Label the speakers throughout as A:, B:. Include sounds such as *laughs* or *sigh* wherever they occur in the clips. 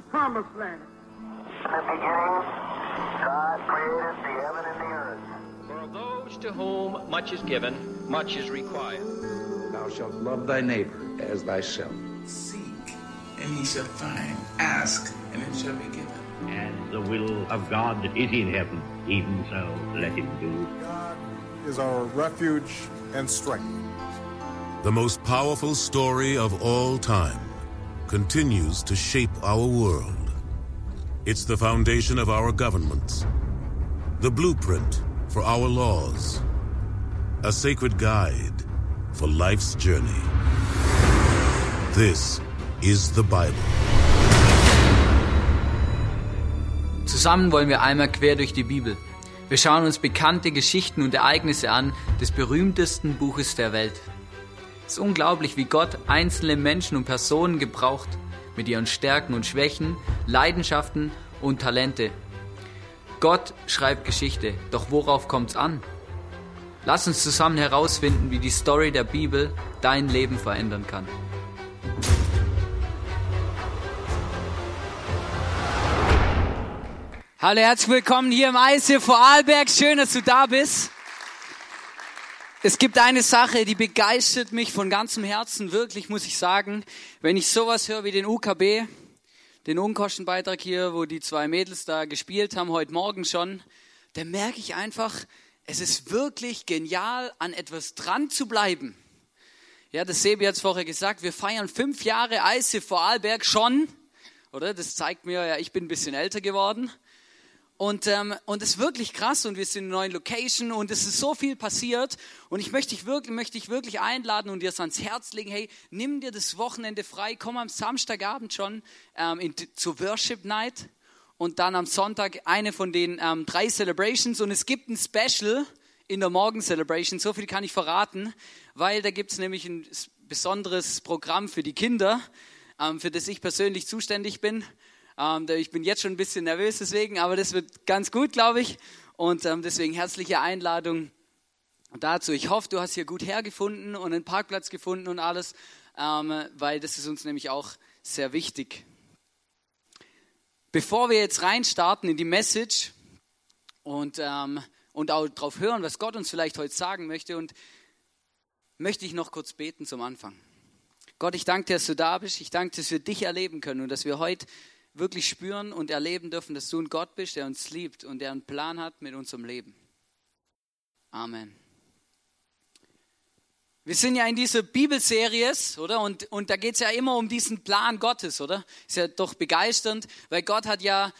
A: the promised land.
B: In the beginning, God created the heaven and the earth.
C: For those to whom much is given, much is required.
D: Thou shalt love thy neighbor as thyself.
E: Seek, and ye shall find. Ask, and it shall be given.
F: As the will of God that is in heaven, even so let him do.
G: God is our refuge and strength.
H: The most powerful story of all time continues to shape our world. It's the foundation of our governments, the blueprint for our laws, a sacred guide for life's journey. This is the Bible.
I: Zusammen wollen wir einmal quer durch die Bibel. Wir schauen uns bekannte Geschichten und Ereignisse an des berühmtesten Buches der Welt. Es ist unglaublich, wie Gott einzelne Menschen und Personen gebraucht, mit ihren Stärken und Schwächen, Leidenschaften und Talente. Gott schreibt Geschichte, doch worauf kommt's an? Lass uns zusammen herausfinden, wie die Story der Bibel dein Leben verändern kann. Hallo, herzlich willkommen hier im Eis hier vor Arlberg. Schön, dass du da bist. Es gibt eine Sache, die begeistert mich von ganzem Herzen, wirklich, muss ich sagen. Wenn ich sowas höre wie den UKB, den Unkostenbeitrag hier, wo die zwei Mädels da gespielt haben, heute Morgen schon, dann merke ich einfach, es ist wirklich genial, an etwas dran zu bleiben. Ja, das Sebi hat es vorher gesagt, wir feiern fünf Jahre Eise vor Arlberg schon, oder? Das zeigt mir, ja, ich bin ein bisschen älter geworden. Und, ähm, und es ist wirklich krass und wir sind in einer neuen Location und es ist so viel passiert. Und ich möchte dich wirklich, möchte dich wirklich einladen und dir es ans Herz legen, hey, nimm dir das Wochenende frei, komm am Samstagabend schon ähm, in, zur Worship Night. Und dann am Sonntag eine von den ähm, drei Celebrations. Und es gibt ein Special in der Morgen Celebration, so viel kann ich verraten, weil da gibt es nämlich ein besonderes Programm für die Kinder, ähm, für das ich persönlich zuständig bin. Ähm, ich bin jetzt schon ein bisschen nervös deswegen, aber das wird ganz gut, glaube ich. Und ähm, deswegen herzliche Einladung dazu. Ich hoffe, du hast hier gut hergefunden und einen Parkplatz gefunden und alles, ähm, weil das ist uns nämlich auch sehr wichtig. Bevor wir jetzt reinstarten in die Message und, und auch darauf hören, was Gott uns vielleicht heute sagen möchte, und möchte ich noch kurz beten zum Anfang. Gott, ich danke dir, dass du da bist. Ich danke, dass wir dich erleben können und dass wir heute wirklich spüren und erleben dürfen, dass du ein Gott bist, der uns liebt und der einen Plan hat mit unserem Leben. Amen. Wir sind ja in dieser Bibelserie, oder? Und, und da geht es ja immer um diesen Plan Gottes, oder? Ist ja doch begeisternd, weil Gott hat ja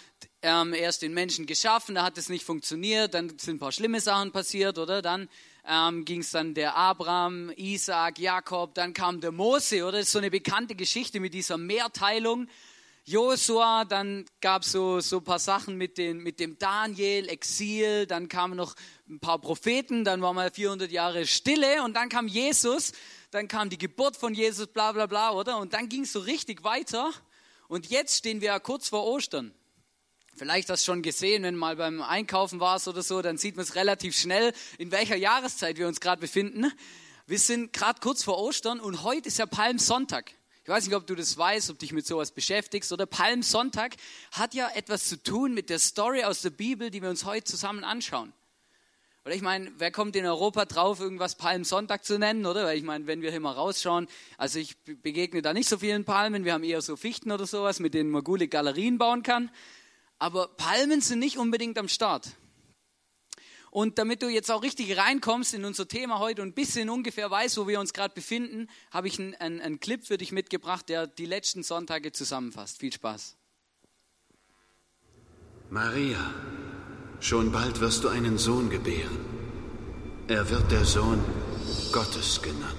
I: ähm, erst den Menschen geschaffen, da hat es nicht funktioniert, dann sind ein paar schlimme Sachen passiert, oder? Dann ähm, ging es dann der Abraham, Isaac, Jakob, dann kam der Mose, oder? Das ist so eine bekannte Geschichte mit dieser Mehrteilung. Josua, dann gab es so, so ein paar Sachen mit, den, mit dem Daniel, Exil, dann kamen noch ein paar Propheten, dann war mal 400 Jahre Stille und dann kam Jesus, dann kam die Geburt von Jesus, bla bla bla, oder? Und dann ging es so richtig weiter und jetzt stehen wir ja kurz vor Ostern. Vielleicht hast du schon gesehen, wenn mal beim Einkaufen warst oder so, dann sieht man es relativ schnell, in welcher Jahreszeit wir uns gerade befinden. Wir sind gerade kurz vor Ostern und heute ist ja Palmsonntag. Ich weiß nicht, ob du das weißt, ob dich mit sowas beschäftigst. Oder Palmsonntag hat ja etwas zu tun mit der Story aus der Bibel, die wir uns heute zusammen anschauen. Oder ich meine, wer kommt in Europa drauf, irgendwas Palmsonntag zu nennen, oder? Weil ich meine, wenn wir hier mal rausschauen, also ich begegne da nicht so vielen Palmen, wir haben eher so Fichten oder sowas, mit denen man gute Galerien bauen kann. Aber Palmen sind nicht unbedingt am Start. Und damit du jetzt auch richtig reinkommst in unser Thema heute und ein bisschen ungefähr weißt, wo wir uns gerade befinden, habe ich einen, einen, einen Clip für dich mitgebracht, der die letzten Sonntage zusammenfasst. Viel Spaß.
J: Maria, schon bald wirst du einen Sohn gebären. Er wird der Sohn Gottes genannt.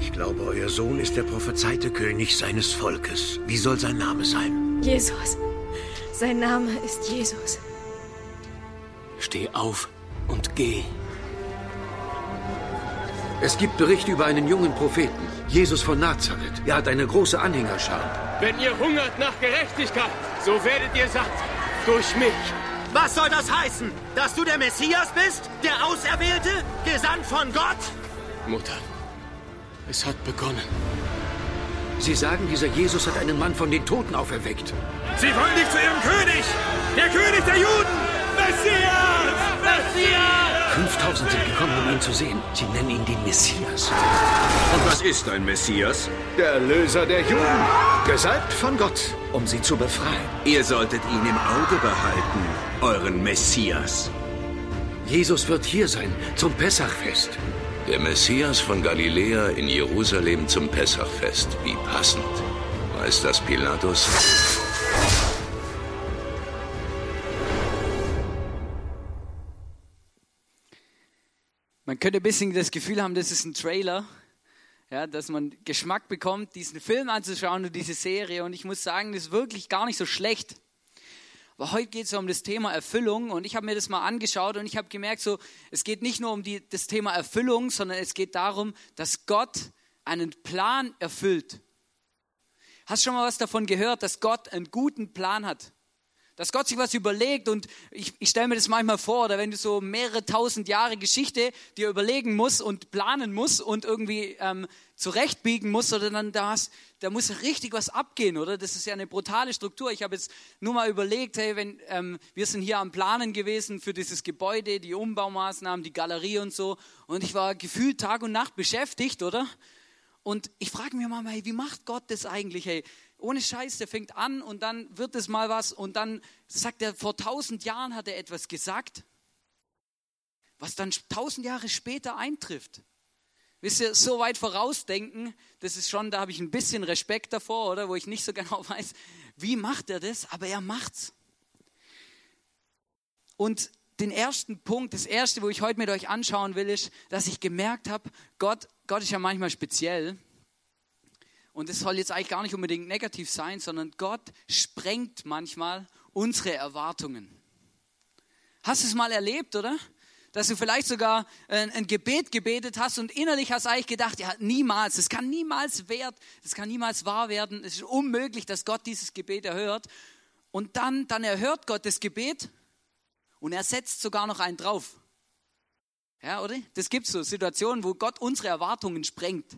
K: Ich glaube, euer Sohn ist der prophezeite König seines Volkes. Wie soll sein Name sein?
L: Jesus. Sein Name ist Jesus.
M: Steh auf und geh.
K: Es gibt Berichte über einen jungen Propheten, Jesus von Nazareth. Er hat eine große Anhängerschar.
N: Wenn ihr hungert nach Gerechtigkeit, so werdet ihr satt. Durch mich.
O: Was soll das heißen? Dass du der Messias bist? Der Auserwählte? Gesandt von Gott?
M: Mutter, es hat begonnen.
K: Sie sagen, dieser Jesus hat einen Mann von den Toten auferweckt.
N: Sie wollen nicht zu Ihrem König! Der König der Juden! Messias! Messias!
K: 5000 sind gekommen, um ihn zu sehen. Sie nennen ihn den Messias.
A: Und was ist ein Messias? Der Erlöser der Juden. Gesalbt von Gott, um sie zu befreien. Ihr solltet ihn im Auge behalten, euren Messias.
K: Jesus wird hier sein, zum Pessachfest.
P: Der Messias von Galiläa in Jerusalem zum Pessachfest. Wie passend. Weiß das Pilatus?
I: Könnte ein bisschen das Gefühl haben, das ist ein Trailer, ja, dass man Geschmack bekommt, diesen Film anzuschauen und diese Serie. Und ich muss sagen, das ist wirklich gar nicht so schlecht. Aber heute geht es um das Thema Erfüllung und ich habe mir das mal angeschaut und ich habe gemerkt, so, es geht nicht nur um die, das Thema Erfüllung, sondern es geht darum, dass Gott einen Plan erfüllt. Hast du schon mal was davon gehört, dass Gott einen guten Plan hat? Dass Gott sich was überlegt und ich, ich stelle mir das manchmal vor, oder wenn du so mehrere tausend Jahre Geschichte dir überlegen musst und planen musst und irgendwie ähm, zurechtbiegen musst, oder dann da, hast, da muss richtig was abgehen, oder? Das ist ja eine brutale Struktur. Ich habe jetzt nur mal überlegt, hey, wenn ähm, wir sind hier am Planen gewesen für dieses Gebäude, die Umbaumaßnahmen, die Galerie und so, und ich war gefühlt Tag und Nacht beschäftigt, oder? Und ich frage mich mal, hey, wie macht Gott das eigentlich? Hey, ohne Scheiß, der fängt an und dann wird es mal was und dann sagt er, vor tausend Jahren hat er etwas gesagt, was dann tausend Jahre später eintrifft. Wisst ihr, so weit vorausdenken, das ist schon, da habe ich ein bisschen Respekt davor, oder? Wo ich nicht so *laughs* genau weiß, wie macht er das, aber er macht's. Und den ersten Punkt, das erste, wo ich heute mit euch anschauen will, ist, dass ich gemerkt habe, Gott, Gott ist ja manchmal speziell. Und es soll jetzt eigentlich gar nicht unbedingt negativ sein, sondern Gott sprengt manchmal unsere Erwartungen. Hast du es mal erlebt, oder? Dass du vielleicht sogar ein, Gebet gebetet hast und innerlich hast eigentlich gedacht, ja, niemals, es kann niemals wert, es kann niemals wahr werden, es ist unmöglich, dass Gott dieses Gebet erhört. Und dann, dann erhört Gott das Gebet und er setzt sogar noch einen drauf. Ja, oder? Das gibt so Situationen, wo Gott unsere Erwartungen sprengt.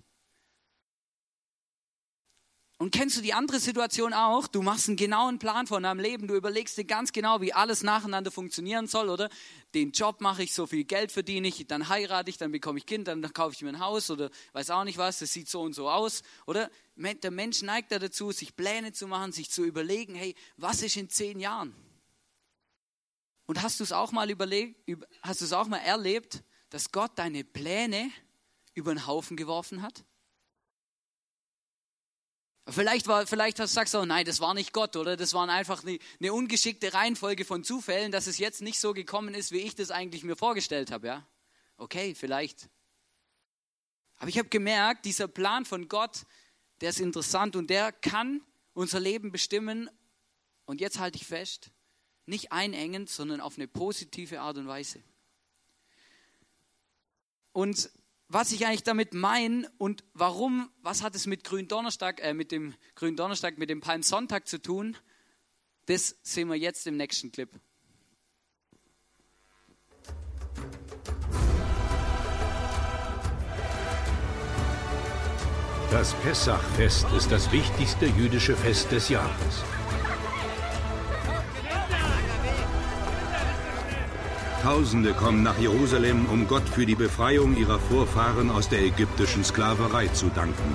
I: Und kennst du die andere Situation auch? Du machst einen genauen Plan von deinem Leben. Du überlegst dir ganz genau, wie alles nacheinander funktionieren soll, oder? Den Job mache ich, so viel Geld verdiene ich, dann heirate ich, dann bekomme ich Kind, dann kaufe ich mir ein Haus oder weiß auch nicht was. Das sieht so und so aus, oder? Der Mensch neigt ja dazu, sich Pläne zu machen, sich zu überlegen, hey, was ist in zehn Jahren? Und hast du es auch mal überlegt, hast du es auch mal erlebt, dass Gott deine Pläne über den Haufen geworfen hat? Vielleicht, war, vielleicht sagst du, nein, das war nicht Gott, oder? Das war einfach eine, eine, ungeschickte Reihenfolge von Zufällen, dass es jetzt nicht so gekommen ist, wie ich das eigentlich mir vorgestellt habe, ja? Okay, vielleicht. Aber ich habe gemerkt, dieser Plan von Gott, der ist interessant und der kann unser Leben bestimmen. Und jetzt halte ich fest, nicht einengend, sondern auf eine positive Art und Weise. Und was ich eigentlich damit meine und warum, was hat es mit Gründonnerstag, äh, mit dem Gründonnerstag, mit dem Palmsonntag zu tun, das sehen wir jetzt im nächsten Clip.
Q: Das Pessachfest ist das wichtigste jüdische Fest des Jahres. Tausende kommen nach Jerusalem, um Gott für die Befreiung ihrer Vorfahren aus der ägyptischen Sklaverei zu danken.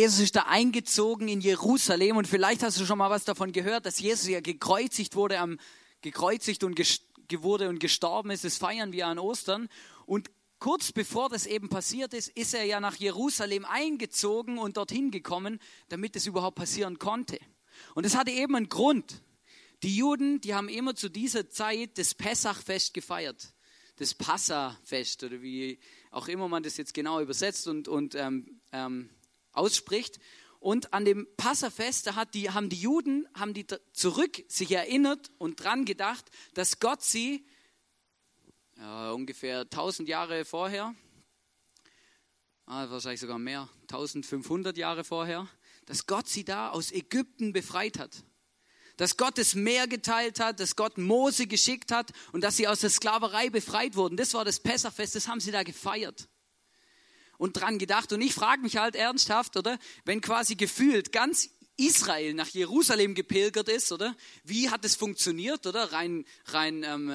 I: Jesus ist da eingezogen in Jerusalem und vielleicht hast du schon mal was davon gehört, dass Jesus ja gekreuzigt wurde, am, gekreuzigt und wurde und gestorben ist. Das feiern wir an Ostern. Und kurz bevor das eben passiert ist, ist er ja nach Jerusalem eingezogen und dorthin gekommen, damit es überhaupt passieren konnte. Und es hatte eben einen Grund. Die Juden, die haben immer zu dieser Zeit das Pessachfest gefeiert. Das Passafest oder wie auch immer man das jetzt genau übersetzt und, und ähm, ähm, ausspricht. Und an dem Passafest, da hat die, haben die Juden haben die zurück sich erinnert und dran gedacht, dass Gott sie ja, ungefähr 1000 Jahre vorher, ah, wahrscheinlich sogar mehr, 1500 Jahre vorher, dass Gott sie da aus Ägypten befreit hat. Dass Gott das Meer geteilt hat, dass Gott Mose geschickt hat und dass sie aus der Sklaverei befreit wurden. Das war das Pessachfest, das haben sie da gefeiert und dran gedacht. Und ich frage mich halt ernsthaft, oder? Wenn quasi gefühlt ganz Israel nach Jerusalem gepilgert ist, oder? Wie hat es funktioniert, oder? Rein, rein, ähm,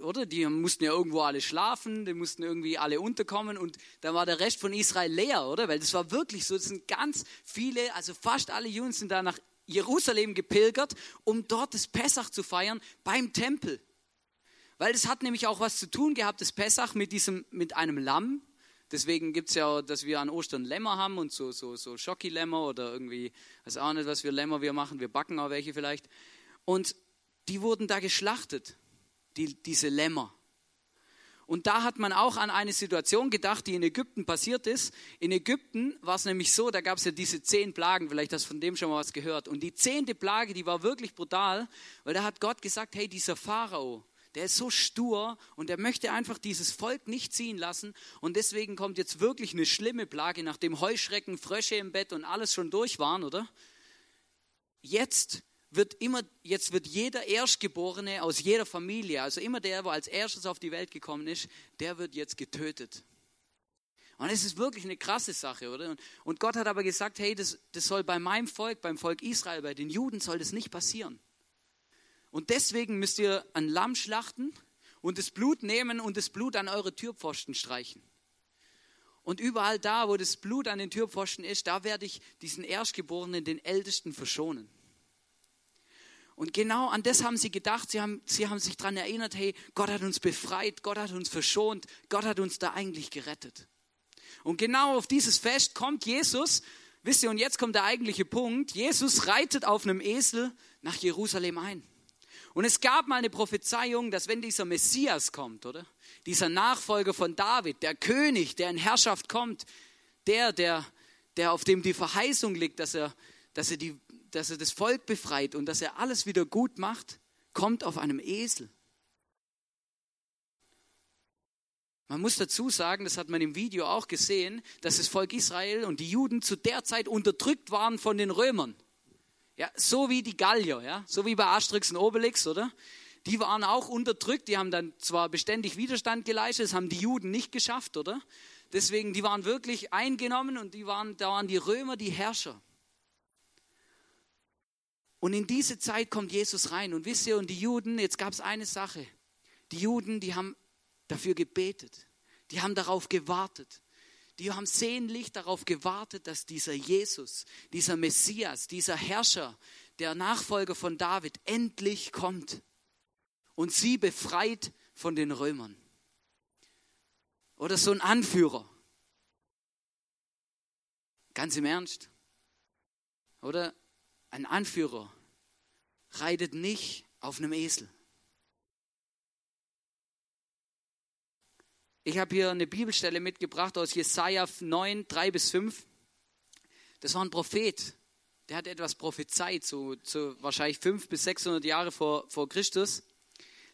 I: oder? Die mussten ja irgendwo alle schlafen, die mussten irgendwie alle unterkommen und dann war der Rest von Israel leer, oder? Weil das war wirklich so, das sind ganz viele, also fast alle Juden sind da nach Jerusalem gepilgert, um dort das Pessach zu feiern beim Tempel. Weil das hat nämlich auch was zu tun gehabt, das Pessach mit diesem, mit einem Lamm, Deswegen gibt es ja, dass wir an Ostern Lämmer haben und so, so, so Schocki-Lämmer oder irgendwie, weiß auch nicht, was für Lämmer wir machen, wir backen auch welche vielleicht. Und die wurden da geschlachtet, die, diese Lämmer. Und da hat man auch an eine Situation gedacht, die in Ägypten passiert ist. In Ägypten war es nämlich so, da gab es ja diese zehn Plagen, vielleicht hast du von dem schon mal was gehört. Und die zehnte Plage, die war wirklich brutal, weil da hat Gott gesagt, hey, dieser Pharao, der ist so stur und der möchte einfach dieses Volk nicht ziehen lassen. Und deswegen kommt jetzt wirklich eine schlimme Plage, nachdem Heuschrecken, Frösche im Bett und alles schon durch waren, oder? Jetzt wird immer, jetzt wird jeder Erstgeborene aus jeder Familie, also immer der, der als erstes auf die Welt gekommen ist, der wird jetzt getötet. Und es ist wirklich eine krasse Sache, oder? Und Gott hat aber gesagt, hey, das, das soll bei meinem Volk, beim Volk Israel, bei den Juden soll das nicht passieren. Und deswegen müsst ihr ein Lamm schlachten und das Blut nehmen und das Blut an eure Türpfosten streichen. Und überall da, wo das Blut an den Türpfosten ist, da werde ich diesen Erstgeborenen, den Ältesten, verschonen. Und genau an das haben sie gedacht. Sie haben, sie haben sich daran erinnert, hey, Gott hat uns befreit, Gott hat uns verschont, Gott hat uns da eigentlich gerettet. Und genau auf dieses Fest kommt Jesus. Wisst ihr, und jetzt kommt der eigentliche Punkt. Jesus reitet auf einem Esel nach Jerusalem ein. Und es gab mal eine Prophezeiung, dass wenn dieser Messias kommt, oder? Dieser Nachfolger von David, der König, der in Herrschaft kommt, der, der, der auf dem die Verheißung liegt, dass er, dass er, die, dass er das Volk befreit und dass er alles wieder gut macht, kommt auf einem Esel. Man muss dazu sagen, das hat man im Video auch gesehen, dass das Volk Israel und die Juden zu der Zeit unterdrückt waren von den Römern. Ja, so wie die Gallier, ja, so wie bei Asterix und Obelix, oder? Die waren auch unterdrückt, die haben dann zwar beständig Widerstand geleistet, das haben die Juden nicht geschafft, oder? Deswegen, die waren wirklich eingenommen und die waren, da waren die Römer die Herrscher. Und in diese Zeit kommt Jesus rein. Und wisst ihr, und die Juden, jetzt gab es eine Sache. Die Juden, die haben dafür gebetet. Die haben darauf gewartet. Die haben sehnlich darauf gewartet, dass dieser Jesus, dieser Messias, dieser Herrscher, der Nachfolger von David endlich kommt und sie befreit von den Römern. Oder so ein Anführer. Ganz im Ernst. Oder ein Anführer reitet nicht auf einem Esel. Ich habe hier eine Bibelstelle mitgebracht aus Jesaja 9, 3 bis 5. Das war ein Prophet, der hat etwas prophezeit, so, so wahrscheinlich 500 bis 600 Jahre vor, vor Christus.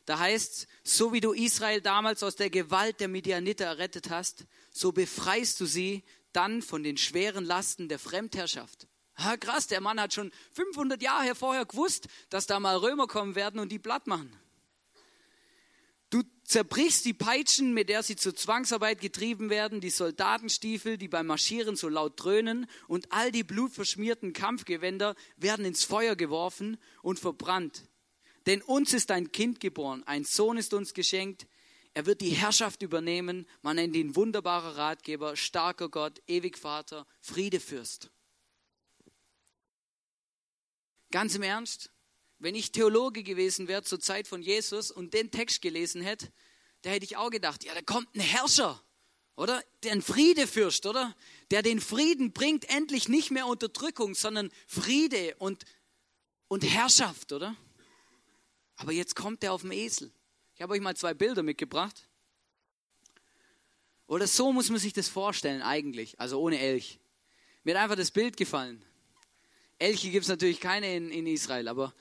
I: Da heißt, so wie du Israel damals aus der Gewalt der Midianiter errettet hast, so befreist du sie dann von den schweren Lasten der Fremdherrschaft. Ha, krass, der Mann hat schon 500 Jahre vorher gewusst, dass da mal Römer kommen werden und die platt machen. Zerbrichst die Peitschen, mit der sie zur Zwangsarbeit getrieben werden, die Soldatenstiefel, die beim Marschieren so laut dröhnen, und all die blutverschmierten Kampfgewänder werden ins Feuer geworfen und verbrannt. Denn uns ist ein Kind geboren, ein Sohn ist uns geschenkt, er wird die Herrschaft übernehmen, man nennt ihn wunderbarer Ratgeber, starker Gott, ewig Vater, Friedefürst. Ganz im Ernst, wenn ich Theologe gewesen wäre zur Zeit von Jesus und den Text gelesen hätte, da hätte ich auch gedacht, ja, da kommt ein Herrscher, oder? Der ein Friedefürst, oder? Der den Frieden bringt, endlich nicht mehr Unterdrückung, sondern Friede und, und Herrschaft, oder? Aber jetzt kommt er auf dem Esel. Ich habe euch mal zwei Bilder mitgebracht. Oder so muss man sich das vorstellen eigentlich, also ohne Elch. Mir hat einfach das Bild gefallen. Elche gibt es natürlich keine in, in Israel, aber,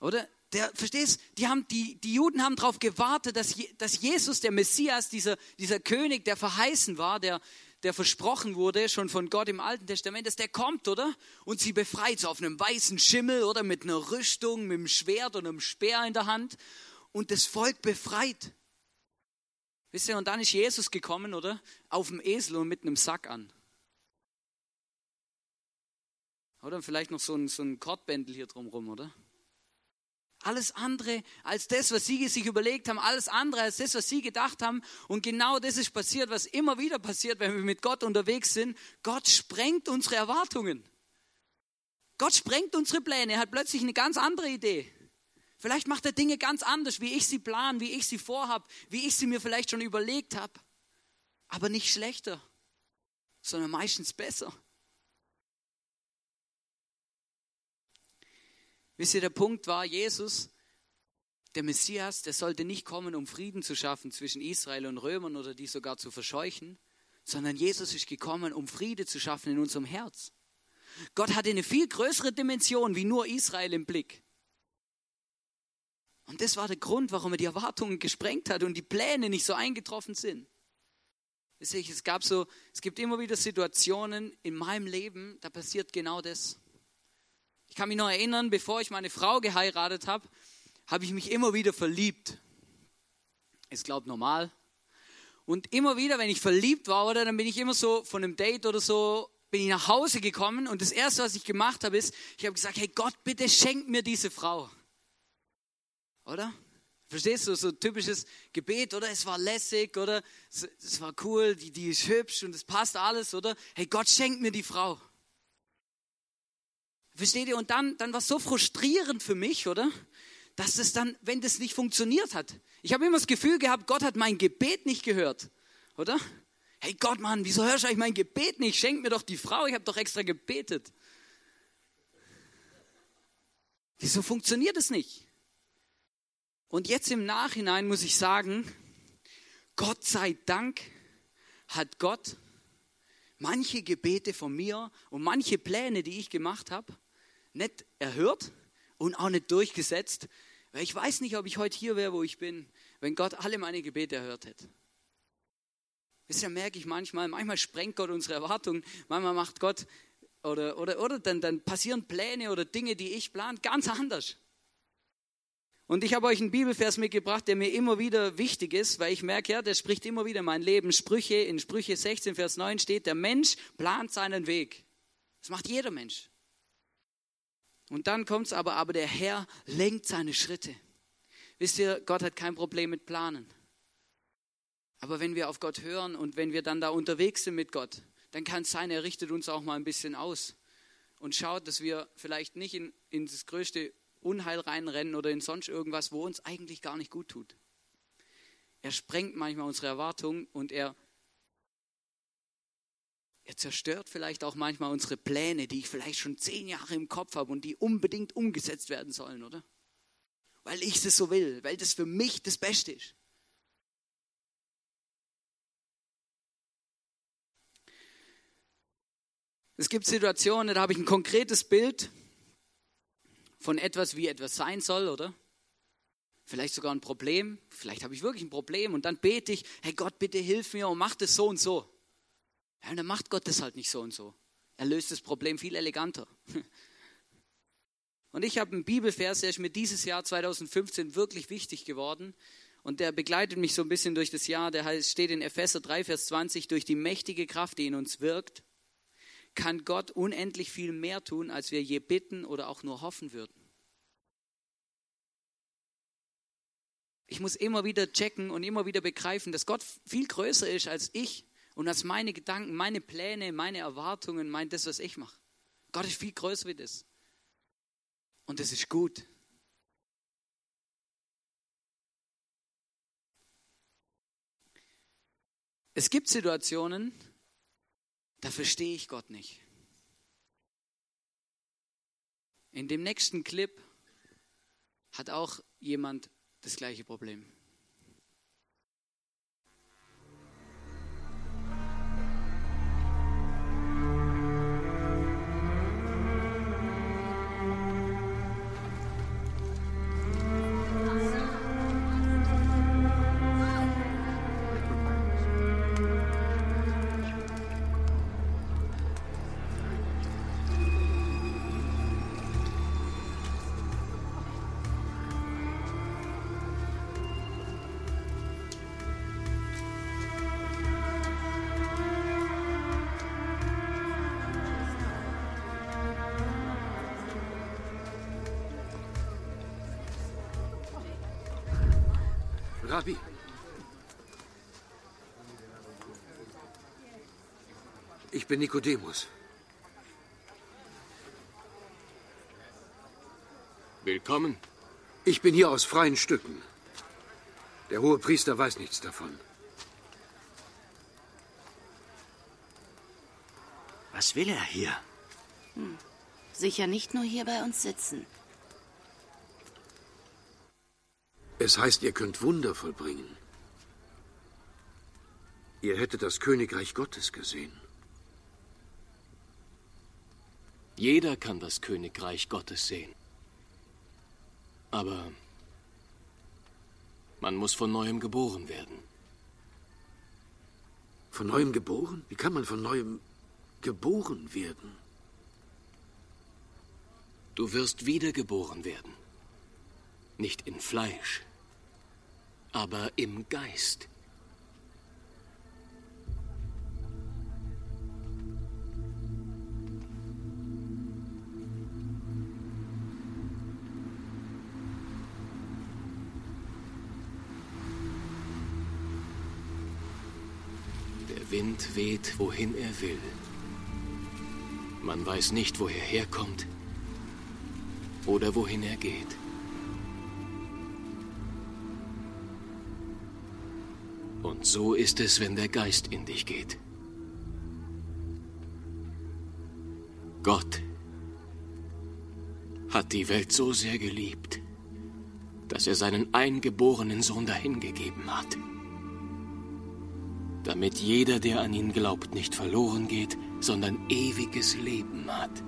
I: oder? Der, verstehst, die, haben, die, die Juden haben darauf gewartet, dass, dass Jesus, der Messias, dieser, dieser König, der verheißen war, der, der versprochen wurde, schon von Gott im Alten Testament, dass der kommt, oder? Und sie befreit, so auf einem weißen Schimmel oder mit einer Rüstung, mit einem Schwert und einem Speer in der Hand und das Volk befreit. Wisst ihr, und dann ist Jesus gekommen, oder? Auf dem Esel und mit einem Sack an. Oder vielleicht noch so ein, so ein Kortbändel hier drumherum, oder? Alles andere als das, was sie sich überlegt haben, alles andere als das, was sie gedacht haben. Und genau das ist passiert, was immer wieder passiert, wenn wir mit Gott unterwegs sind. Gott sprengt unsere Erwartungen. Gott sprengt unsere Pläne. Er hat plötzlich eine ganz andere Idee. Vielleicht macht er Dinge ganz anders, wie ich sie plan, wie ich sie vorhab, wie ich sie mir vielleicht schon überlegt habe. Aber nicht schlechter, sondern meistens besser. Wisst ihr, der Punkt war, Jesus, der Messias, der sollte nicht kommen, um Frieden zu schaffen zwischen Israel und Römern oder die sogar zu verscheuchen, sondern Jesus ist gekommen, um Friede zu schaffen in unserem Herz. Gott hatte eine viel größere Dimension wie nur Israel im Blick. Und das war der Grund, warum er die Erwartungen gesprengt hat und die Pläne nicht so eingetroffen sind. Es gab so, es gibt immer wieder Situationen in meinem Leben, da passiert genau das. Kann mich noch erinnern, bevor ich meine Frau geheiratet habe, habe ich mich immer wieder verliebt. Ist, glaube normal. Und immer wieder, wenn ich verliebt war, oder, dann bin ich immer so von einem Date oder so, bin ich nach Hause gekommen und das Erste, was ich gemacht habe, ist, ich habe gesagt, hey Gott, bitte schenk mir diese Frau. Oder? Verstehst du, so typisches Gebet, oder? Es war lässig, oder? Es, war cool, die, die ist hübsch und es passt alles, oder? Hey Gott, schenk mir die Frau. Versteht ihr? Und dann, dann war es so frustrierend für mich, oder? Dass es dann, wenn das nicht funktioniert hat. Ich habe immer das Gefühl gehabt, Gott hat mein Gebet nicht gehört, oder? Hey Gott, Mann, wieso hörst du eigentlich mein Gebet nicht? Schenk mir doch die Frau, ich habe doch extra gebetet. Wieso funktioniert es nicht? Und jetzt im Nachhinein muss ich sagen, Gott sei Dank hat Gott manche Gebete von mir und manche Pläne, die ich gemacht habe, nicht erhört und auch nicht durchgesetzt, weil ich weiß nicht, ob ich heute hier wäre, wo ich bin, wenn Gott alle meine Gebete erhört hätte. Wisst ihr, merke ich manchmal, manchmal sprengt Gott unsere Erwartungen, manchmal macht Gott oder, oder, oder dann, dann passieren Pläne oder Dinge, die ich plan, ganz anders. Und ich habe euch einen Bibelvers mitgebracht, der mir immer wieder wichtig ist, weil ich merke, ja, der spricht immer wieder mein Leben. Sprüche, in Sprüche 16, Vers 9 steht, der Mensch plant seinen Weg. Das macht jeder Mensch. Und dann kommt es aber, aber der Herr lenkt seine Schritte. Wisst ihr, Gott hat kein Problem mit Planen. Aber wenn wir auf Gott hören und wenn wir dann da unterwegs sind mit Gott, dann kann es sein, er richtet uns auch mal ein bisschen aus und schaut, dass wir vielleicht nicht in, in das größte Unheil reinrennen oder in sonst irgendwas, wo uns eigentlich gar nicht gut tut. Er sprengt manchmal unsere Erwartungen und er er zerstört vielleicht auch manchmal unsere Pläne, die ich vielleicht schon zehn Jahre im Kopf habe und die unbedingt umgesetzt werden sollen, oder? Weil ich es so will, weil das für mich das Beste ist. Es gibt Situationen, da habe ich ein konkretes Bild von etwas, wie etwas sein soll, oder? Vielleicht sogar ein Problem. Vielleicht habe ich wirklich ein Problem und dann bete ich, hey Gott, bitte hilf mir und mach das so und so. Ja, dann macht Gott das halt nicht so und so. Er löst das Problem viel eleganter. Und ich habe einen Bibelvers, der ist mir dieses Jahr 2015 wirklich wichtig geworden. Und der begleitet mich so ein bisschen durch das Jahr. Der heißt, steht in Epheser 3, Vers 20, durch die mächtige Kraft, die in uns wirkt, kann Gott unendlich viel mehr tun, als wir je bitten oder auch nur hoffen würden. Ich muss immer wieder checken und immer wieder begreifen, dass Gott viel größer ist als ich und als meine Gedanken, meine Pläne, meine Erwartungen, mein das, was ich mache. Gott ist viel größer wie das. Und das ist gut. Es gibt Situationen, da verstehe ich Gott nicht. In dem nächsten Clip hat auch jemand das gleiche Problem.
K: Rabbi. Ich bin Nikodemus.
M: Willkommen.
K: Ich bin hier aus freien Stücken. Der hohe Priester weiß nichts davon.
O: Was will er hier?
R: Hm. Sicher nicht nur hier bei uns sitzen.
K: Es heißt, ihr könnt Wunder vollbringen. Ihr hättet das Königreich Gottes gesehen.
M: Jeder kann das Königreich Gottes sehen. Aber man muss von neuem geboren werden.
K: Von neuem geboren? Wie kann man von neuem geboren werden?
M: Du wirst wiedergeboren werden. Nicht in Fleisch, aber im Geist. Der Wind weht, wohin er will. Man weiß nicht, wo er herkommt oder wohin er geht. Und so ist es, wenn der Geist in dich geht. Gott hat die Welt so sehr geliebt, dass er seinen eingeborenen Sohn dahingegeben hat, damit jeder, der an ihn glaubt, nicht verloren geht, sondern ewiges Leben hat.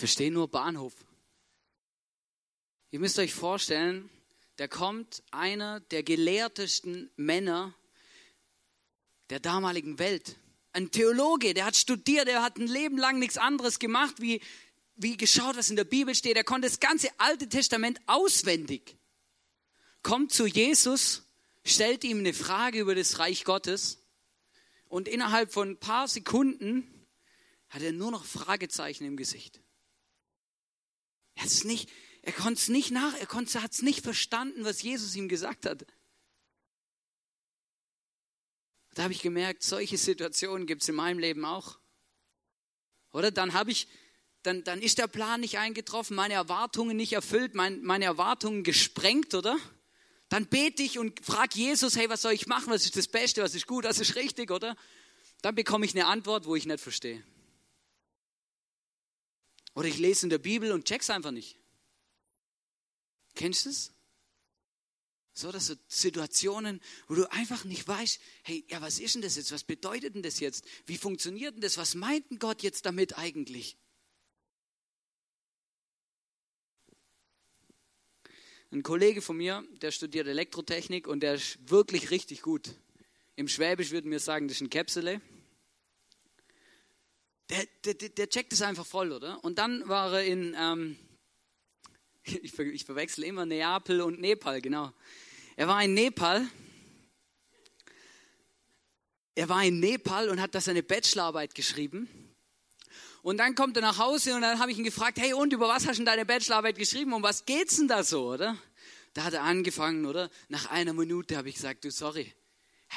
I: Verstehe nur Bahnhof. Ihr müsst euch vorstellen, da kommt einer der gelehrtesten Männer der damaligen Welt. Ein Theologe, der hat studiert, der hat ein Leben lang nichts anderes gemacht, wie, wie geschaut, was in der Bibel steht. Er konnte das ganze Alte Testament auswendig. Kommt zu Jesus, stellt ihm eine Frage über das Reich Gottes und innerhalb von ein paar Sekunden hat er nur noch Fragezeichen im Gesicht. Er, hat's nicht, er konnte es nicht nach, er konnte, hat es nicht verstanden, was Jesus ihm gesagt hat. Da habe ich gemerkt, solche Situationen gibt es in meinem Leben auch. Oder dann habe ich, dann, dann ist der Plan nicht eingetroffen, meine Erwartungen nicht erfüllt, mein, meine Erwartungen gesprengt, oder? Dann bete ich und frage Jesus, hey, was soll ich machen? Was ist das Beste? Was ist gut? Was ist richtig, oder? Dann bekomme ich eine Antwort, wo ich nicht verstehe. Oder ich lese in der Bibel und check's einfach nicht. Kennst du es? So, dass so Situationen, wo du einfach nicht weißt, hey, ja, was ist denn das jetzt? Was bedeutet denn das jetzt? Wie funktioniert denn das? Was meint denn Gott jetzt damit eigentlich? Ein Kollege von mir, der studiert Elektrotechnik und der ist wirklich richtig gut. Im Schwäbisch würden wir sagen, das ist ein Käpsele. Der, der, der checkt es einfach voll, oder? Und dann war er in, ähm, *laughs* ich, ver, ich verwechsel immer Neapel und Nepal, genau. Er war in Nepal. Er war in Nepal und hat da seine Bachelorarbeit geschrieben. Und dann kommt er nach Hause und dann habe ich ihn gefragt, hey, und über was hast du deine Bachelorarbeit geschrieben? Um was geht's denn da so, oder? Da hat er angefangen, oder? Nach einer Minute habe ich gesagt, du, sorry,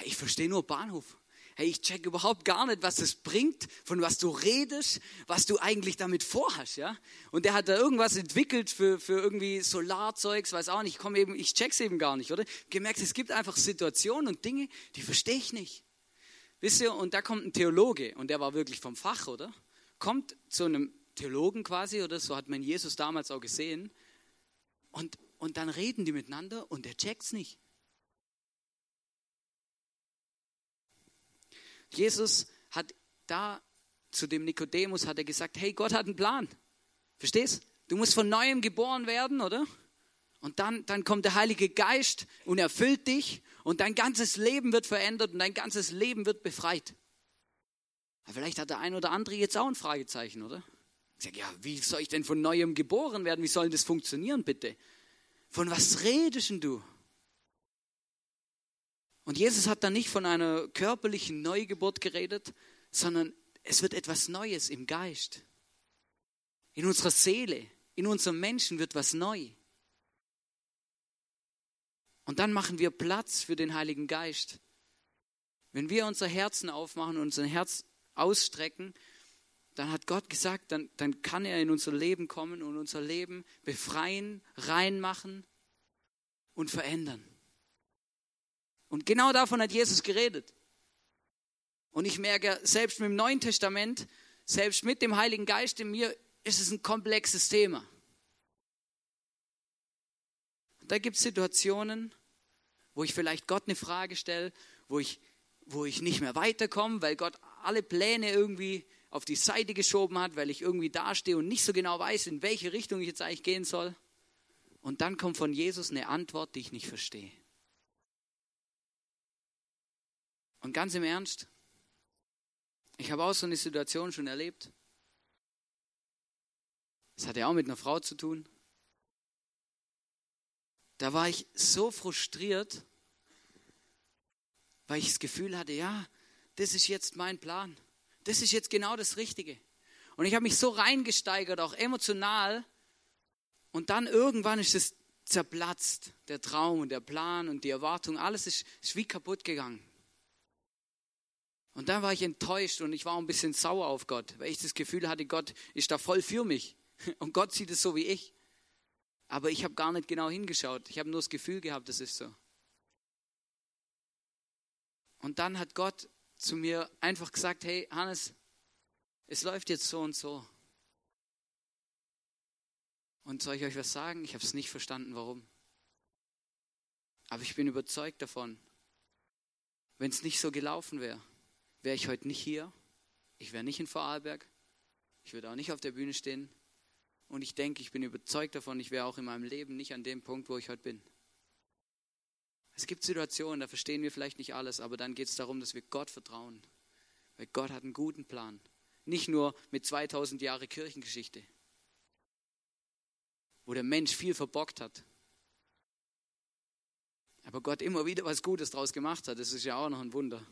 I: ich verstehe nur Bahnhof. Hey, ich check überhaupt gar nicht, was es bringt, von was du redest, was du eigentlich damit vorhast, ja? Und der hat da irgendwas entwickelt für, für irgendwie Solarzeugs, weiß auch nicht, ich eben, ich check's eben gar nicht, oder? Gemerkt, es gibt einfach Situationen und Dinge, die verstehe ich nicht. Wisst ihr, und da kommt ein Theologe, und der war wirklich vom Fach, oder? Kommt zu einem Theologen quasi, oder so hat man Jesus damals auch gesehen, und, und dann reden die miteinander und der checkt's nicht. Jesus hat da zu dem Nikodemus hat er gesagt, hey, Gott hat einen Plan. Verstehst? Du musst von neuem geboren werden, oder? Und dann, dann kommt der Heilige Geist und erfüllt dich und dein ganzes Leben wird verändert und dein ganzes Leben wird befreit. Aber vielleicht hat der ein oder andere jetzt auch ein Fragezeichen, oder? Ich sage, ja, wie soll ich denn von neuem geboren werden? Wie soll das funktionieren, bitte? Von was redest du? Und Jesus hat da nicht von einer körperlichen Neugeburt geredet, sondern es wird etwas Neues im Geist. In unserer Seele, in unserem Menschen wird was neu. Und dann machen wir Platz für den Heiligen Geist. Wenn wir unser Herzen aufmachen und unser Herz ausstrecken, dann hat Gott gesagt, dann, dann kann er in unser Leben kommen und unser Leben befreien, reinmachen und verändern. Und genau davon hat Jesus geredet. Und ich merke, selbst mit dem Neuen Testament, selbst mit dem Heiligen Geist in mir, ist es ein komplexes Thema. Und da gibt es Situationen, wo ich vielleicht Gott eine Frage stelle, wo ich, wo ich nicht mehr weiterkomme, weil Gott alle Pläne irgendwie auf die Seite geschoben hat, weil ich irgendwie dastehe und nicht so genau weiß, in welche Richtung ich jetzt eigentlich gehen soll. Und dann kommt von Jesus eine Antwort, die ich nicht verstehe. Und ganz im Ernst, ich habe auch so eine Situation schon erlebt. Das hatte auch mit einer Frau zu tun. Da war ich so frustriert, weil ich das Gefühl hatte, ja, das ist jetzt mein Plan. Das ist jetzt genau das Richtige. Und ich habe mich so reingesteigert, auch emotional. Und dann irgendwann ist es zerplatzt, der Traum und der Plan und die Erwartung, alles ist, ist wie kaputt gegangen. Und dann war ich enttäuscht und ich war ein bisschen sauer auf Gott, weil ich das Gefühl hatte, Gott ist da voll für mich. *laughs* Und Gott sieht es so wie ich. Aber ich habe gar nicht genau hingeschaut. Ich habe nur das Gefühl gehabt, das ist so. Und dann hat Gott zu mir einfach gesagt, hey Hannes, es läuft jetzt so und so. Und soll ich euch was sagen? Ich habe es nicht verstanden, warum. Aber ich bin überzeugt davon, wenn es nicht so gelaufen wäre, wäre ich heute nicht hier. Ich wäre nicht in Vorarlberg. Ich würde auch nicht auf der Bühne stehen. Und ich denke, ich bin überzeugt davon, ich wäre auch in meinem Leben nicht an dem Punkt, wo ich heute bin. Es gibt Situationen, da verstehen wir vielleicht nicht alles, aber dann geht es darum, dass wir Gott vertrauen. Weil Gott hat einen guten Plan. Nicht nur mit 2000 Jahre Kirchengeschichte, wo der Mensch viel verbockt hat. Aber Gott immer wieder was Gutes draus gemacht hat, das ist ja auch noch ein Wunder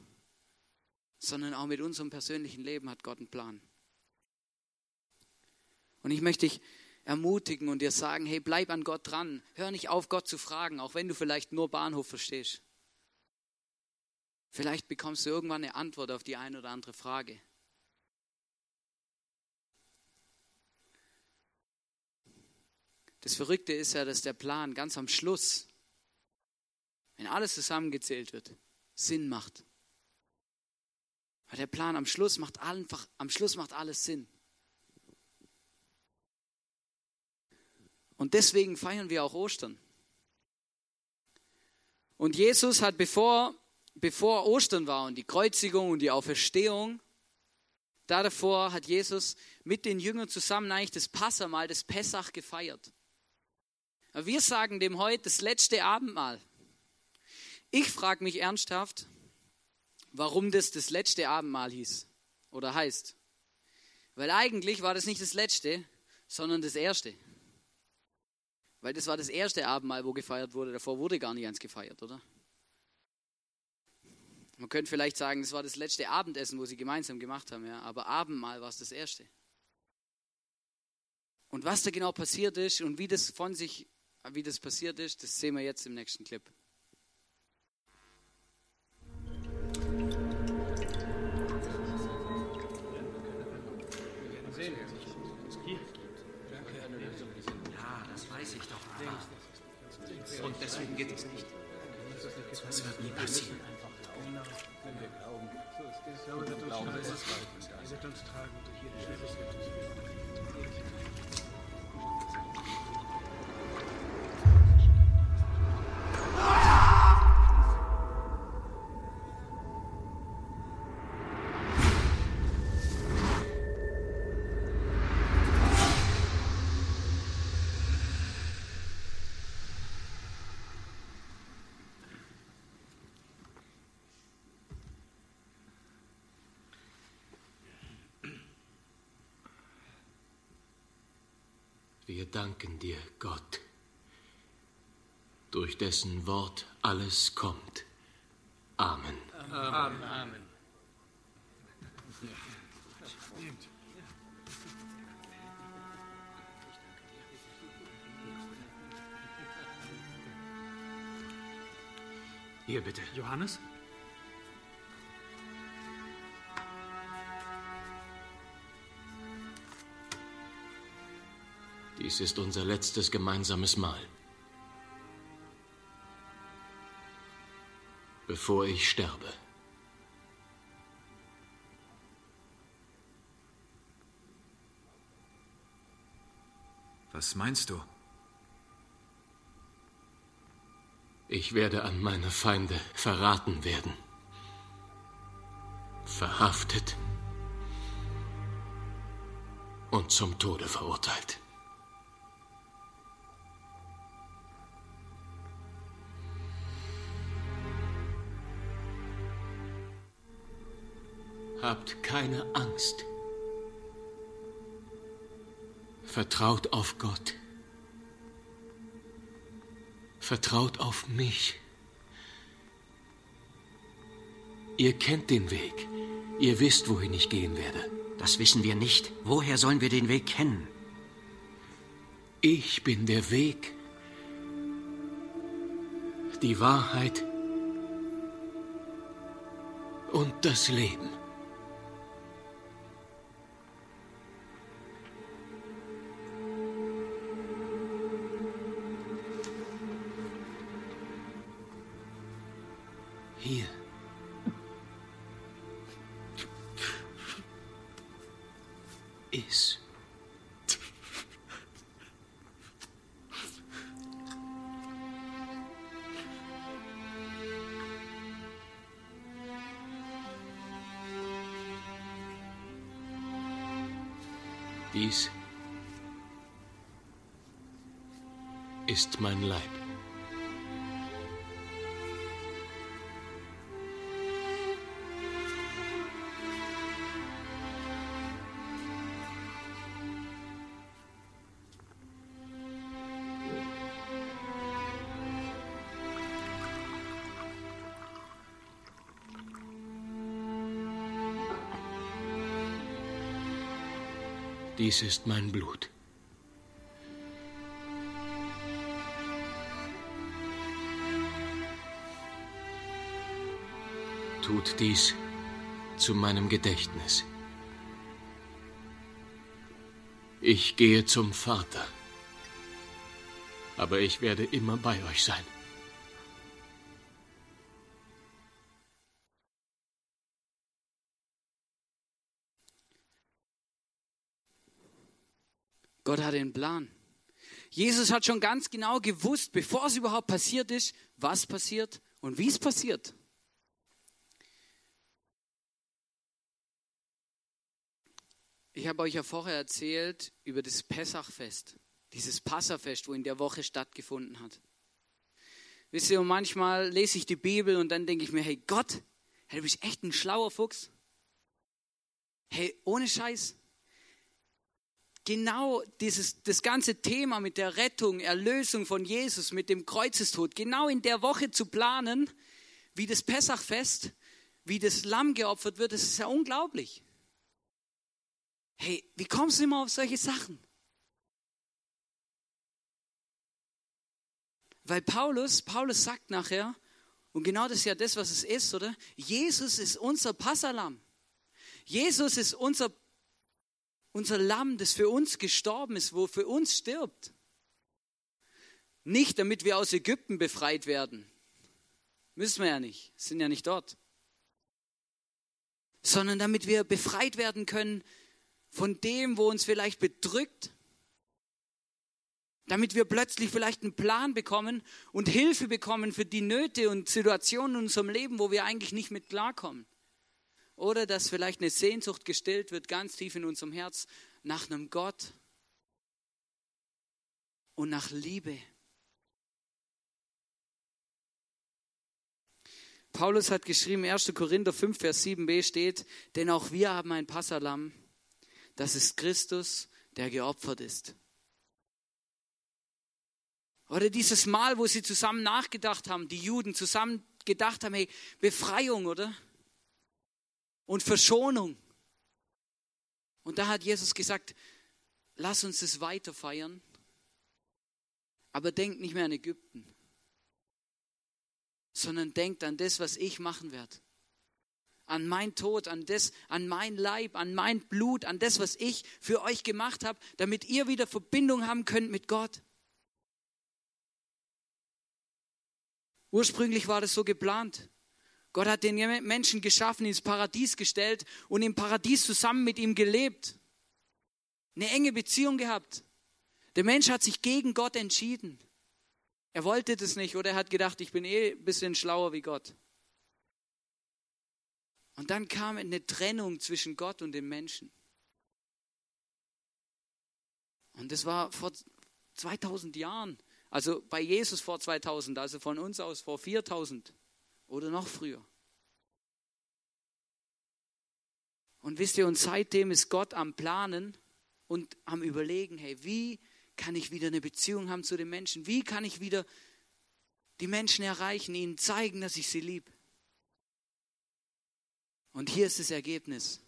I: sondern auch mit unserem persönlichen Leben hat Gott einen Plan. Und ich möchte dich ermutigen und dir sagen, hey, bleib an Gott dran. Hör nicht auf, Gott zu fragen, auch wenn du vielleicht nur Bahnhof verstehst. Vielleicht bekommst du irgendwann eine Antwort auf die eine oder andere Frage. Das Verrückte ist ja, dass der Plan ganz am Schluss, wenn alles zusammengezählt wird, Sinn macht. Weil der Plan am Schluss macht einfach, am Schluss macht alles Sinn. Und deswegen feiern wir auch Ostern. Und Jesus hat, bevor, bevor Ostern war und die Kreuzigung und die Auferstehung, da davor hat Jesus mit den Jüngern zusammen eigentlich das Passamal, das Pessach gefeiert. Wir sagen dem heute das letzte Abendmahl. Ich frage mich ernsthaft, warum das das letzte Abendmahl hieß oder heißt. Weil eigentlich war das nicht das letzte, sondern das erste. Weil das war das erste Abendmahl, wo gefeiert wurde. Davor wurde gar nicht eins gefeiert, oder? Man könnte vielleicht sagen, das war das letzte Abendessen, wo sie gemeinsam gemacht haben, ja. Aber Abendmahl war es das erste. Und was da genau passiert ist und wie das von sich, wie das passiert ist, das sehen wir jetzt im nächsten Clip.
O: Ja, das weiß ich doch, aber. Und deswegen geht es nicht. Das wird nie passieren.
S: Wenn wir glauben, so ist es. Glauben, es ist Er wird uns tragen durch jede Schwierigkeit.
M: Wir danken dir, Gott, durch dessen Wort alles kommt. Amen.
S: Amen. Amen.
M: Hier bitte.
S: Johannes?
M: Dies ist unser letztes gemeinsames Mahl. Bevor ich sterbe.
T: Was meinst du?
M: Ich werde an meine Feinde verraten werden. Verhaftet und zum Tode verurteilt. Habt keine Angst. Vertraut auf Gott. Vertraut auf mich. Ihr kennt den Weg. Ihr wisst, wohin ich gehen werde.
O: Das wissen wir nicht. Woher sollen wir den Weg kennen?
M: Ich bin der Weg, die Wahrheit und das Leben. Ist mein Leib. Dies ist mein Blut. Tut dies zu meinem Gedächtnis. Ich gehe zum Vater, aber ich werde immer bei euch sein.
I: Gott hat einen Plan. Jesus hat schon ganz genau gewusst, bevor es überhaupt passiert ist, was passiert und wie es passiert. Ich habe euch ja vorher erzählt über das Pessachfest, dieses Passafest, wo in der Woche stattgefunden hat. Wisst ihr, und manchmal lese ich die Bibel und dann denke ich mir, hey Gott, hey, du bist echt ein schlauer Fuchs. Hey, ohne Scheiß, genau dieses, das ganze Thema mit der Rettung, Erlösung von Jesus, mit dem Kreuzestod, genau in der Woche zu planen, wie das Pessachfest, wie das Lamm geopfert wird, das ist ja unglaublich. Hey, wie kommst du immer auf solche Sachen? Weil Paulus, Paulus sagt nachher, und genau das ist ja das, was es ist, oder? Jesus ist unser Passalam. Jesus ist unser, unser Lamm, das für uns gestorben ist, wo für uns stirbt. Nicht, damit wir aus Ägypten befreit werden. Müssen wir ja nicht, sind ja nicht dort. Sondern damit wir befreit werden können von dem, wo uns vielleicht bedrückt, damit wir plötzlich vielleicht einen Plan bekommen und Hilfe bekommen für die Nöte und Situationen in unserem Leben, wo wir eigentlich nicht mit klarkommen. Oder dass vielleicht eine Sehnsucht gestillt wird, ganz tief in unserem Herz, nach einem Gott und nach Liebe. Paulus hat geschrieben, 1. Korinther 5, Vers 7b steht, denn auch wir haben ein Passalam, das ist Christus, der geopfert ist. Oder dieses Mal, wo sie zusammen nachgedacht haben, die Juden zusammen gedacht haben, hey, Befreiung, oder? Und Verschonung. Und da hat Jesus gesagt, lass uns es weiter feiern, aber denkt nicht mehr an Ägypten, sondern denkt an das, was ich machen werde. An mein Tod, an das, an mein Leib, an mein Blut, an das, was ich für euch gemacht habe, damit ihr wieder Verbindung haben könnt mit Gott. Ursprünglich war das so geplant. Gott hat den Menschen geschaffen, ins Paradies gestellt und im Paradies zusammen mit ihm gelebt. Eine enge Beziehung gehabt. Der Mensch hat sich gegen Gott entschieden. Er wollte das nicht oder er hat gedacht, ich bin eh ein bisschen schlauer wie Gott. Und dann kam eine Trennung zwischen Gott und dem Menschen. Und das war vor 2000 Jahren. Also bei Jesus vor 2000, also von uns aus vor 4000 oder noch früher. Und wisst ihr, und seitdem ist Gott am Planen und am Überlegen, hey, wie kann ich wieder eine Beziehung haben zu den Menschen? Wie kann ich wieder die Menschen erreichen, ihnen zeigen, dass ich sie liebe? Und hier ist das Ergebnis.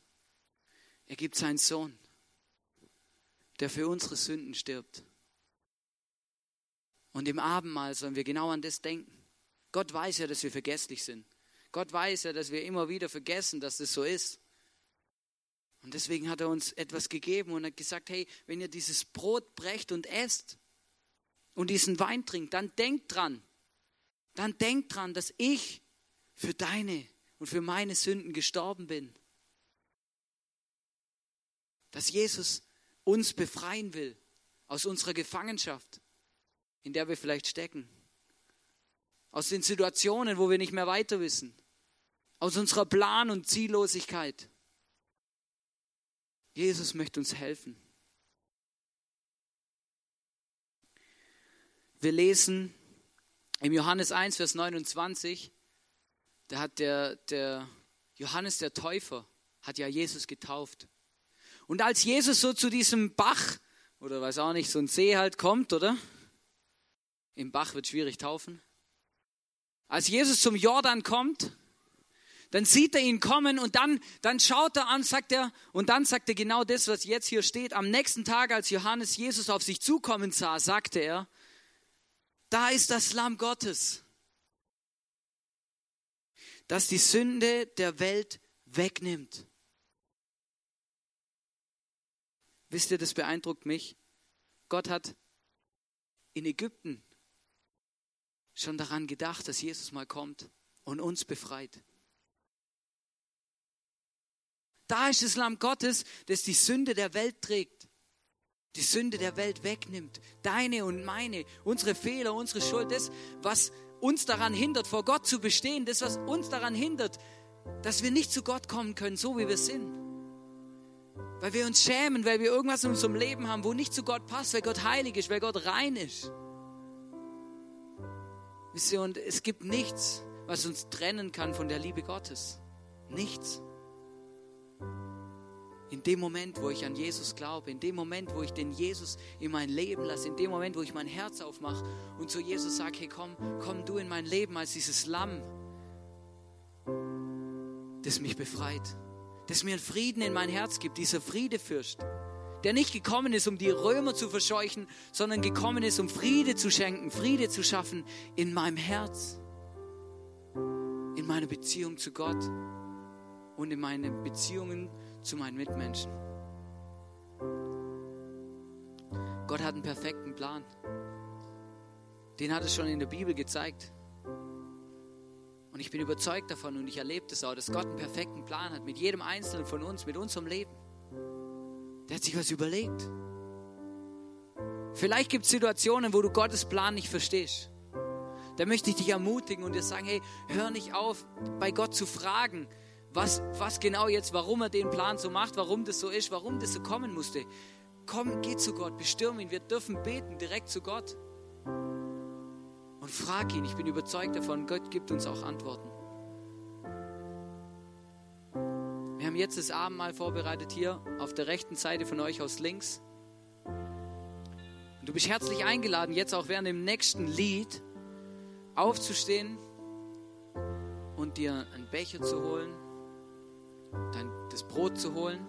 I: Er gibt seinen Sohn, der für unsere Sünden stirbt. Und im Abendmahl sollen wir genau an das denken. Gott weiß ja, dass wir vergesslich sind. Gott weiß ja, dass wir immer wieder vergessen, dass das so ist. Und deswegen hat er uns etwas gegeben und hat gesagt, hey, wenn ihr dieses Brot brecht und esst und diesen Wein trinkt, dann denkt dran, dann denkt dran, dass ich für deine und für meine Sünden gestorben bin. Dass Jesus uns befreien will aus unserer Gefangenschaft in der wir vielleicht stecken. Aus den Situationen, wo wir nicht mehr weiter wissen. Aus unserer Plan- und Ziellosigkeit. Jesus möchte uns helfen. Wir lesen im Johannes 1, Vers 29, da hat der, der Johannes der Täufer, hat ja Jesus getauft. Und als Jesus so zu diesem Bach, oder weiß auch nicht, so ein See halt kommt, oder? Im Bach wird schwierig taufen. Als Jesus zum Jordan kommt, dann sieht er ihn kommen und dann, dann schaut er an, sagt er, und dann sagt er genau das, was jetzt hier steht. Am nächsten Tag, als Johannes Jesus auf sich zukommen sah, sagte er, da ist das Lamm Gottes, das die Sünde der Welt wegnimmt. Wisst ihr, das beeindruckt mich. Gott hat in Ägypten schon daran gedacht, dass Jesus mal kommt und uns befreit. Da ist das Lamm Gottes, das die Sünde der Welt trägt, die Sünde der Welt wegnimmt, deine und meine, unsere Fehler, unsere Schuld, das, was uns daran hindert, vor Gott zu bestehen, das, was uns daran hindert, dass wir nicht zu Gott kommen können, so wie wir sind. Weil wir uns schämen, weil wir irgendwas in unserem Leben haben, wo nicht zu Gott passt, weil Gott heilig ist, weil Gott rein ist. Wisst ihr, und es gibt nichts, was uns trennen kann von der Liebe Gottes. Nichts. In dem Moment, wo ich an Jesus glaube, in dem Moment, wo ich den Jesus in mein Leben lasse, in dem Moment, wo ich mein Herz aufmache und zu Jesus sage, hey komm, komm du in mein Leben als dieses Lamm, das mich befreit, das mir einen Frieden in mein Herz gibt, dieser Friedefürst, der nicht gekommen ist, um die Römer zu verscheuchen, sondern gekommen ist, um Friede zu schenken, Friede zu schaffen in meinem Herz, in meiner Beziehung zu Gott und in meinen Beziehungen zu meinen Mitmenschen. Gott hat einen perfekten Plan. Den hat es schon in der Bibel gezeigt. Und ich bin überzeugt davon und ich erlebe das auch, dass Gott einen perfekten Plan hat mit jedem Einzelnen von uns, mit unserem Leben. Der hat sich was überlegt. Vielleicht gibt es Situationen, wo du Gottes Plan nicht verstehst. Da möchte ich dich ermutigen und dir sagen, hey, hör nicht auf, bei Gott zu fragen, was, was genau jetzt, warum er den Plan so macht, warum das so ist, warum das so kommen musste. Komm, geh zu Gott, bestürm ihn. Wir dürfen beten direkt zu Gott. Und frag ihn. Ich bin überzeugt davon, Gott gibt uns auch Antworten. Wir haben jetzt das Abendmahl vorbereitet hier auf der rechten Seite von euch aus links. Und du bist herzlich eingeladen, jetzt auch während dem nächsten Lied aufzustehen und dir einen Becher zu holen, dein, das Brot zu holen,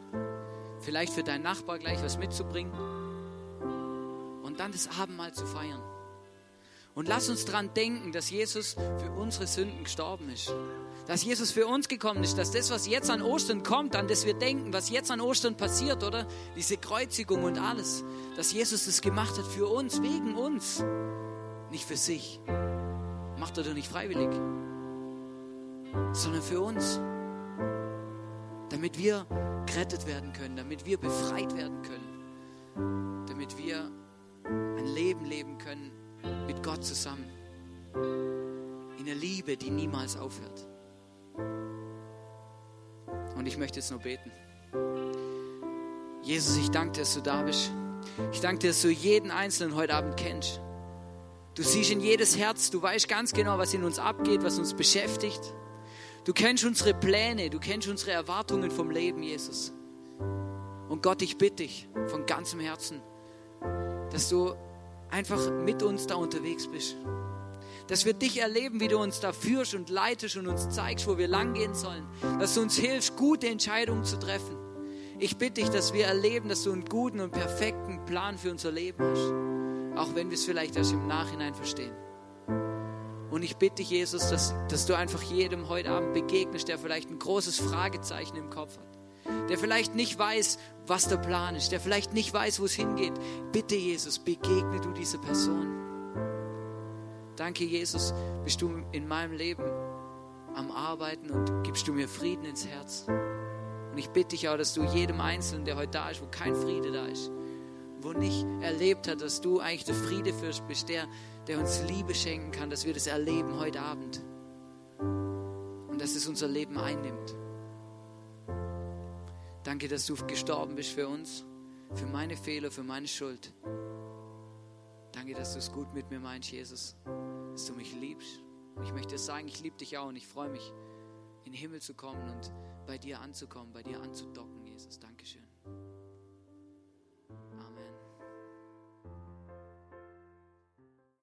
I: vielleicht für deinen Nachbar gleich was mitzubringen und dann das Abendmahl zu feiern. Und lass uns daran denken, dass Jesus für unsere Sünden gestorben ist. Dass Jesus für uns gekommen ist, dass das, was jetzt an Ostern kommt, an das wir denken, was jetzt an Ostern passiert, oder? Diese Kreuzigung und alles, dass Jesus das gemacht hat für uns, wegen uns, nicht für sich. Macht er doch nicht freiwillig, sondern für uns. Damit wir gerettet werden können, damit wir befreit werden können, damit wir ein Leben leben können mit Gott zusammen. In der Liebe, die niemals aufhört. Und ich möchte jetzt nur beten. Jesus, ich danke dir, dass du da bist. Ich danke dir, dass du jeden Einzelnen heute Abend kennst. Du siehst in jedes Herz, du weißt ganz genau, was in uns abgeht, was uns beschäftigt. Du kennst unsere Pläne, du kennst unsere Erwartungen vom Leben, Jesus. Und Gott, ich bitte dich von ganzem Herzen, dass du einfach mit uns da unterwegs bist. Dass wir dich erleben, wie du uns da führst und leitest und uns zeigst, wo wir langgehen sollen. Dass du uns hilfst, gute Entscheidungen zu treffen. Ich bitte dich, dass wir erleben, dass du einen guten und perfekten Plan für unser Leben hast. Auch wenn wir es vielleicht erst im Nachhinein verstehen. Und ich bitte dich, Jesus, dass, dass du einfach jedem heute Abend begegnest, der vielleicht ein großes Fragezeichen im Kopf hat der vielleicht nicht weiß, was der Plan ist, der vielleicht nicht weiß, wo es hingeht. Bitte, Jesus, begegne du diese Person. Danke, Jesus, bist du in meinem Leben am Arbeiten und gibst du mir Frieden ins Herz. Und ich bitte dich auch, dass du jedem Einzelnen, der heute da ist, wo kein Friede da ist, wo nicht erlebt hat, dass du eigentlich der Friedefürst bist, der, der uns Liebe schenken kann, dass wir das erleben heute Abend. Und dass es unser Leben einnimmt. Danke, dass du gestorben bist für uns, für meine Fehler, für meine Schuld. Danke, dass du es gut mit mir meinst, Jesus, dass du mich liebst. Ich möchte sagen, ich liebe dich auch und ich freue mich, in den Himmel zu kommen und bei dir anzukommen, bei dir anzudocken, Jesus. Dankeschön.